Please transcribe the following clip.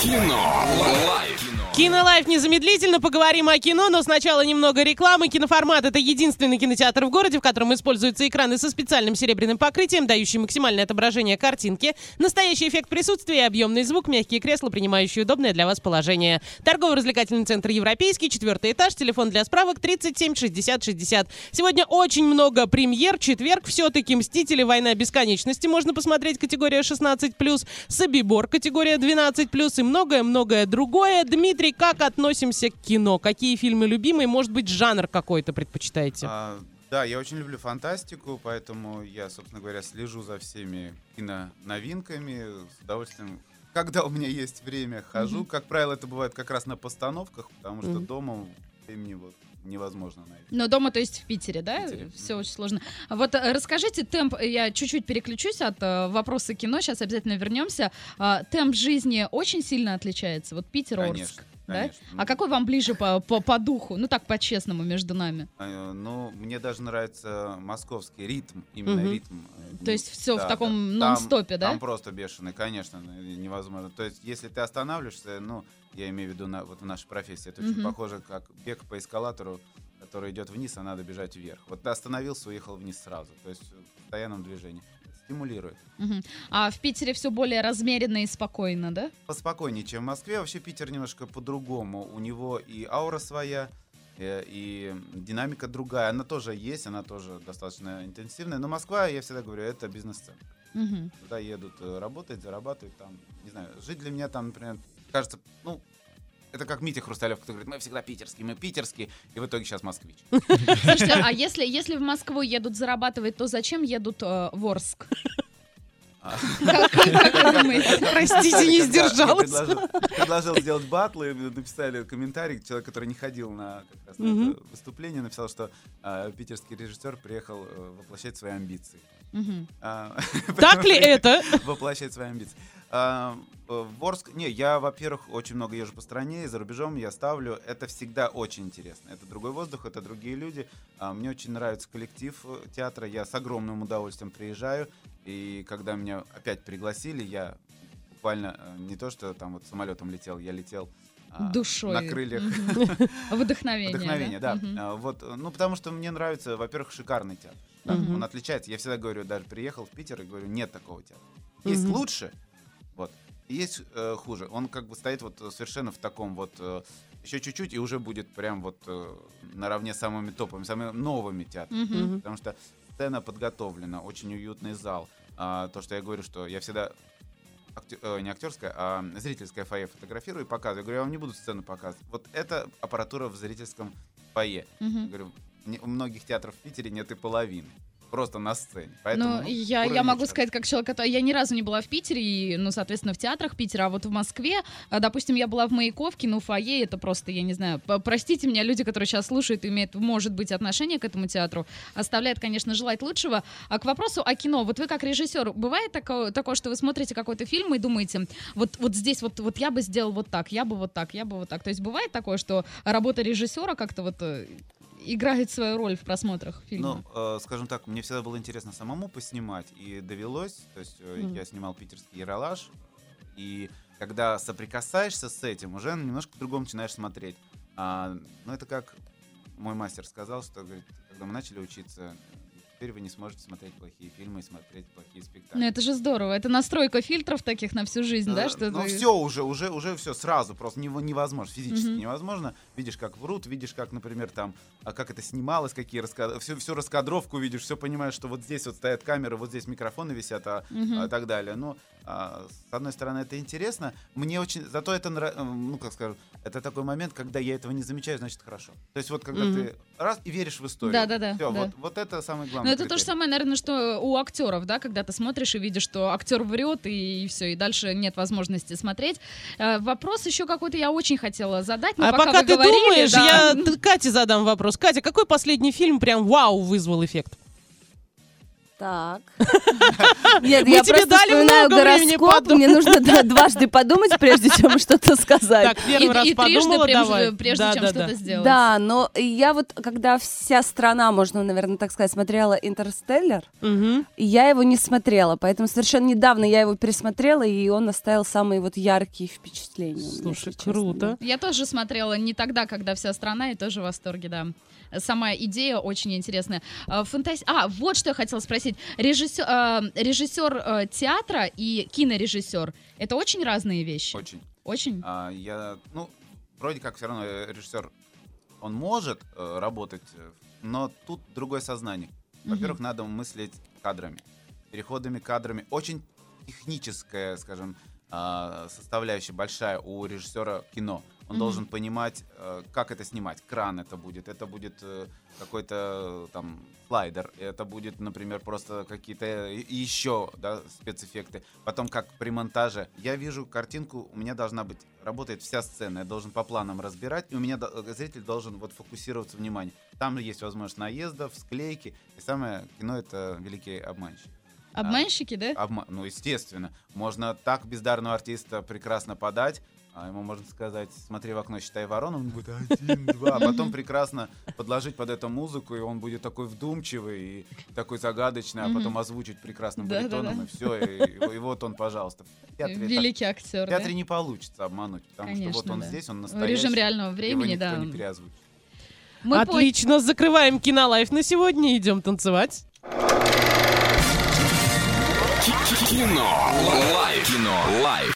Кино. Лайф. Кинолайф незамедлительно поговорим о кино, но сначала немного рекламы. Киноформат — это единственный кинотеатр в городе, в котором используются экраны со специальным серебряным покрытием, дающие максимальное отображение картинки, настоящий эффект присутствия объемный звук, мягкие кресла, принимающие удобное для вас положение. Торгово-развлекательный центр «Европейский», четвертый этаж, телефон для справок 37 60 60. Сегодня очень много премьер, четверг все-таки «Мстители. Война бесконечности» можно посмотреть, категория 16+, «Собибор» категория 12+, и многое-многое другое. Дмитрий как относимся к кино? Какие фильмы любимые? Может быть, жанр какой-то предпочитаете? А, да, я очень люблю фантастику, поэтому я, собственно говоря, слежу за всеми киноновинками. С удовольствием когда у меня есть время, хожу. Mm-hmm. Как правило, это бывает как раз на постановках, потому что mm-hmm. дома времени вот невозможно найти. Но дома, то есть в Питере, да? В Питере. Все очень сложно. Вот э, расскажите темп, я чуть-чуть переключусь от э, вопроса кино, сейчас обязательно вернемся. Э, темп жизни очень сильно отличается. Вот Питер, Конечно. Да? А какой вам ближе по, по, по духу? Ну так, по-честному, между нами. А, ну, мне даже нравится московский ритм, именно угу. ритм. То есть все да, в таком да. нон-стопе, да? Там просто бешеный, конечно, невозможно. То есть если ты останавливаешься, ну, я имею в виду на, вот в нашей профессии, это угу. очень похоже как бег по эскалатору, который идет вниз, а надо бежать вверх. Вот ты остановился, уехал вниз сразу. То есть в постоянном движении стимулирует. Угу. А в Питере все более размеренно и спокойно, да? Поспокойнее, чем в Москве. Вообще Питер немножко по-другому. У него и аура своя, э, и динамика другая. Она тоже есть, она тоже достаточно интенсивная. Но Москва, я всегда говорю, это бизнес-центр. Угу. Туда едут э, работать, зарабатывать там. Не знаю, жить для меня там, например, кажется, ну, это как Митя Хрусталев, который говорит, мы всегда питерские, мы питерские, и в итоге сейчас москвич. Слушайте, а если, если в Москву едут зарабатывать, то зачем едут э, в Орск? А. Простите, не сдержался. Предложил сделать батлы, написали комментарий, человек, который не ходил на выступление, написал, что а, питерский режиссер приехал э, воплощать свои амбиции. А, так ли это? Воплощать свои амбиции. А, э, в Орск, не, я, во-первых, очень много езжу по стране, и за рубежом я ставлю. Это всегда очень интересно. Это другой воздух, это другие люди. А, мне очень нравится коллектив э, театра. Я с огромным удовольствием приезжаю. И когда меня опять пригласили, я буквально э, не то, что там вот самолетом летел, я летел душой на крыльях вдохновения. Вдохновение, да. да. Вот, ну потому что мне нравится, во-первых, шикарный театр. Да? Он отличается. Я всегда говорю, даже приехал в Питер и говорю, нет такого театра. Есть лучше, вот. И есть э, хуже. Он как бы стоит вот совершенно в таком вот э, еще чуть-чуть и уже будет прям вот э, наравне с самыми топовыми, самыми новыми театрами. Mm-hmm. Потому что сцена подготовлена, очень уютный зал. А, то, что я говорю, что я всегда актер, э, не актерская, а зрительское фойе фотографирую и показываю. Я говорю, я вам не буду сцену показывать. Вот это аппаратура в зрительском фойе. Mm-hmm. Я говорю, у многих театров в Питере нет и половины просто на сцене. Поэтому, ну, я, я могу сказать, как человек, который... Я ни разу не была в Питере, и, ну, соответственно, в театрах Питера, а вот в Москве, а, допустим, я была в Маяковке, ну, фойе, это просто, я не знаю, простите меня, люди, которые сейчас слушают, имеют, может быть, отношение к этому театру, оставляет, конечно, желать лучшего. А к вопросу о кино, вот вы как режиссер, бывает такое, такое что вы смотрите какой-то фильм и думаете, вот, вот здесь вот, вот я бы сделал вот так, я бы вот так, я бы вот так. То есть бывает такое, что работа режиссера как-то вот э, играет свою роль в просмотрах фильма? Ну, э, скажем так, мне всегда было интересно самому поснимать, и довелось, то есть э, mm. я снимал питерский Яралаш, и когда соприкасаешься с этим, уже немножко по-другому начинаешь смотреть. А, ну, это как мой мастер сказал, что, говорит, когда мы начали учиться, теперь вы не сможете смотреть плохие фильмы и смотреть плохие спектакли. Ну это же здорово. Это настройка фильтров таких на всю жизнь, да? да что ну ты... все уже, уже, уже все сразу, просто невозможно, физически mm-hmm. невозможно. Видишь, как врут, видишь, как, например, там, а как это снималось, какие раскад... всю, всю раскадровку видишь, все понимаешь, что вот здесь вот стоят камеры, вот здесь микрофоны висят, а, mm-hmm. а так далее. Ну, а, с одной стороны, это интересно. Мне очень, зато это, ну как скажу, это такой момент, когда я этого не замечаю, значит хорошо. То есть вот когда mm-hmm. ты раз и веришь в историю. Да, да, да. Все, да. Вот, вот это самое главное. Но это то же самое, наверное, что у актеров, да, когда ты смотришь и видишь, что актер врет, и, и все, и дальше нет возможности смотреть. Э, вопрос еще какой-то я очень хотела задать. Но а пока, пока ты говорили, думаешь, да... я Кате задам вопрос. Катя, какой последний фильм прям вау вызвал эффект? Так. Нет, Мы я тебе просто дали вспоминаю много гороскоп. подумать. Мне нужно да, дважды подумать, прежде чем что-то сказать. Так, первый И- раз и трижды, подумала, прежде- давай. прежде Да, чем да, что-то да. сделать. Да, но я вот, когда вся страна, можно, наверное, так сказать, смотрела «Интерстеллар», Мгм. я его не смотрела, поэтому совершенно недавно я его пересмотрела, и он оставил самые вот яркие впечатления. меня, Слушай, честно, круто. Я тоже смотрела не тогда, когда вся страна, и тоже в восторге, да. Сама идея очень интересная. А, фантаз- А, вот что я хотела спросить. Режиссер, а, режиссер э, театра и кинорежиссер — это очень разные вещи? Очень. Очень? А, я, ну, вроде как все равно э, режиссер, он может э, работать, э, но тут другое сознание. Во-первых, надо мыслить кадрами, переходами кадрами. Очень техническая, скажем, а, составляющая большая у режиссера кино. Он должен понимать, э, как это снимать. Кран это будет, это будет э, какой-то э, там слайдер, это будет, например, просто какие-то еще да, спецэффекты. Потом как при монтаже. Я вижу картинку, у меня должна быть, работает вся сцена, я должен по планам разбирать, и у меня зритель должен вот фокусироваться внимание. Там есть возможность наездов, склейки, и самое кино это великий обманщик. Обманщики, да? Обма- Ну, естественно. Можно так бездарного артиста прекрасно подать, а ему можно сказать, смотри в окно, считай ворону, он будет один, два, а потом прекрасно подложить под эту музыку, и он будет такой вдумчивый и такой загадочный, а потом озвучить прекрасным баритоном, и все, и, и вот он, пожалуйста. В театре, так- Великий актер, в да? театре не получится обмануть, потому что вот он да. здесь, он настоящий. Режим реального времени, да. не переозвучит. Мы Отлично, закрываем кинолайф на сегодня, идем танцевать. Кино. Лайф. Кино. Лайф.